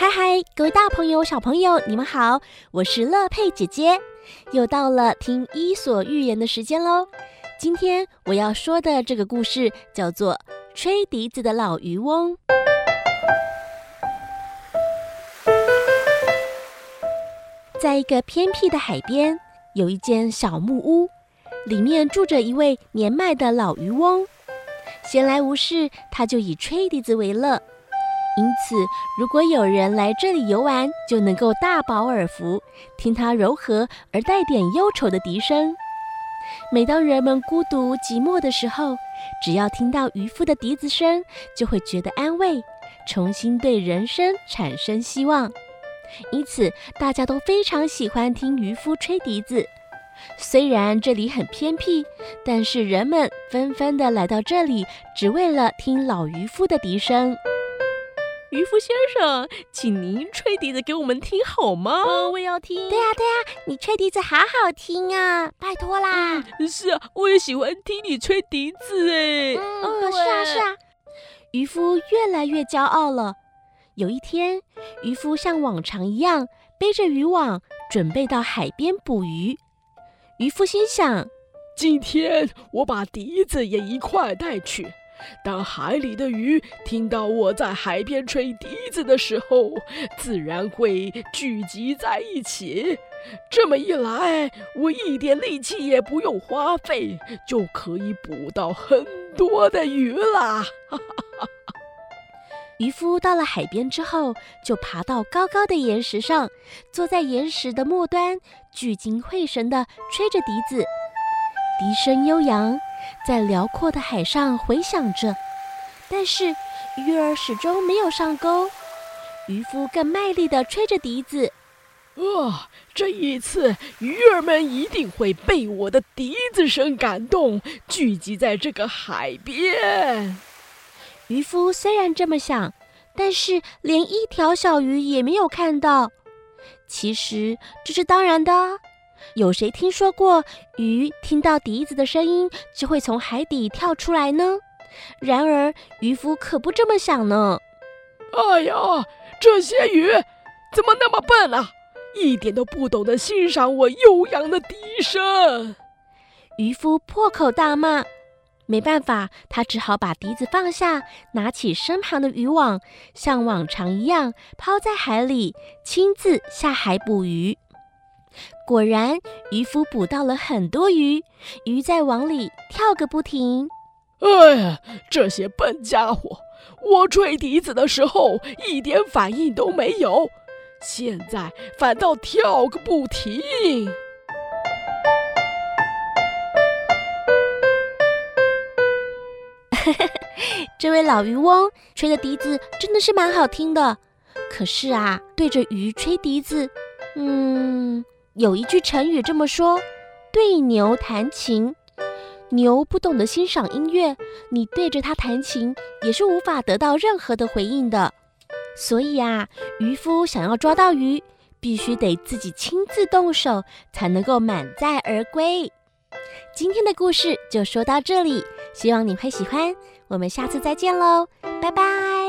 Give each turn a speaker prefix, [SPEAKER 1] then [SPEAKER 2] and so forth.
[SPEAKER 1] 嗨嗨，各位大朋友、小朋友，你们好！我是乐佩姐姐，又到了听《伊索寓言》的时间喽。今天我要说的这个故事叫做《吹笛子的老渔翁》。在一个偏僻的海边，有一间小木屋，里面住着一位年迈的老渔翁。闲来无事，他就以吹笛子为乐。因此，如果有人来这里游玩，就能够大饱耳福，听他柔和而带点忧愁的笛声。每当人们孤独寂寞的时候，只要听到渔夫的笛子声，就会觉得安慰，重新对人生产生希望。因此，大家都非常喜欢听渔夫吹笛子。虽然这里很偏僻，但是人们纷纷地来到这里，只为了听老渔夫的笛声。渔夫先生，请您吹笛子给我们听好吗？
[SPEAKER 2] 嗯，我也要听。
[SPEAKER 3] 对呀，对呀，你吹笛子好好听啊，拜托啦。
[SPEAKER 2] 是啊，我也喜欢听你吹笛子哎。
[SPEAKER 3] 嗯，是啊，是啊。
[SPEAKER 1] 渔夫越来越骄傲了。有一天，渔夫像往常一样背着渔网，准备到海边捕鱼。渔夫心想：
[SPEAKER 4] 今天我把笛子也一块带去。当海里的鱼听到我在海边吹笛子的时候，自然会聚集在一起。这么一来，我一点力气也不用花费，就可以捕到很多的鱼啦！
[SPEAKER 1] 渔夫到了海边之后，就爬到高高的岩石上，坐在岩石的末端，聚精会神地吹着笛子，笛声悠扬。在辽阔的海上回响着，但是鱼儿始终没有上钩。渔夫更卖力地吹着笛子。
[SPEAKER 4] 啊、哦，这一次鱼儿们一定会被我的笛子声感动，聚集在这个海边。
[SPEAKER 1] 渔夫虽然这么想，但是连一条小鱼也没有看到。其实这是当然的。有谁听说过鱼听到笛子的声音就会从海底跳出来呢？然而渔夫可不这么想呢。
[SPEAKER 4] 哎呀，这些鱼怎么那么笨啊？一点都不懂得欣赏我悠扬的笛声。
[SPEAKER 1] 渔夫破口大骂，没办法，他只好把笛子放下，拿起身旁的渔网，像往常一样抛在海里，亲自下海捕鱼。果然，渔夫捕到了很多鱼，鱼在网里跳个不停。
[SPEAKER 4] 哎呀，这些笨家伙！我吹笛子的时候一点反应都没有，现在反倒跳个不停。
[SPEAKER 1] 这位老渔翁吹的笛子真的是蛮好听的，可是啊，对着鱼吹笛子，嗯。有一句成语这么说：“对牛弹琴。”牛不懂得欣赏音乐，你对着它弹琴也是无法得到任何的回应的。所以啊，渔夫想要抓到鱼，必须得自己亲自动手，才能够满载而归。今天的故事就说到这里，希望你会喜欢。我们下次再见喽，拜拜。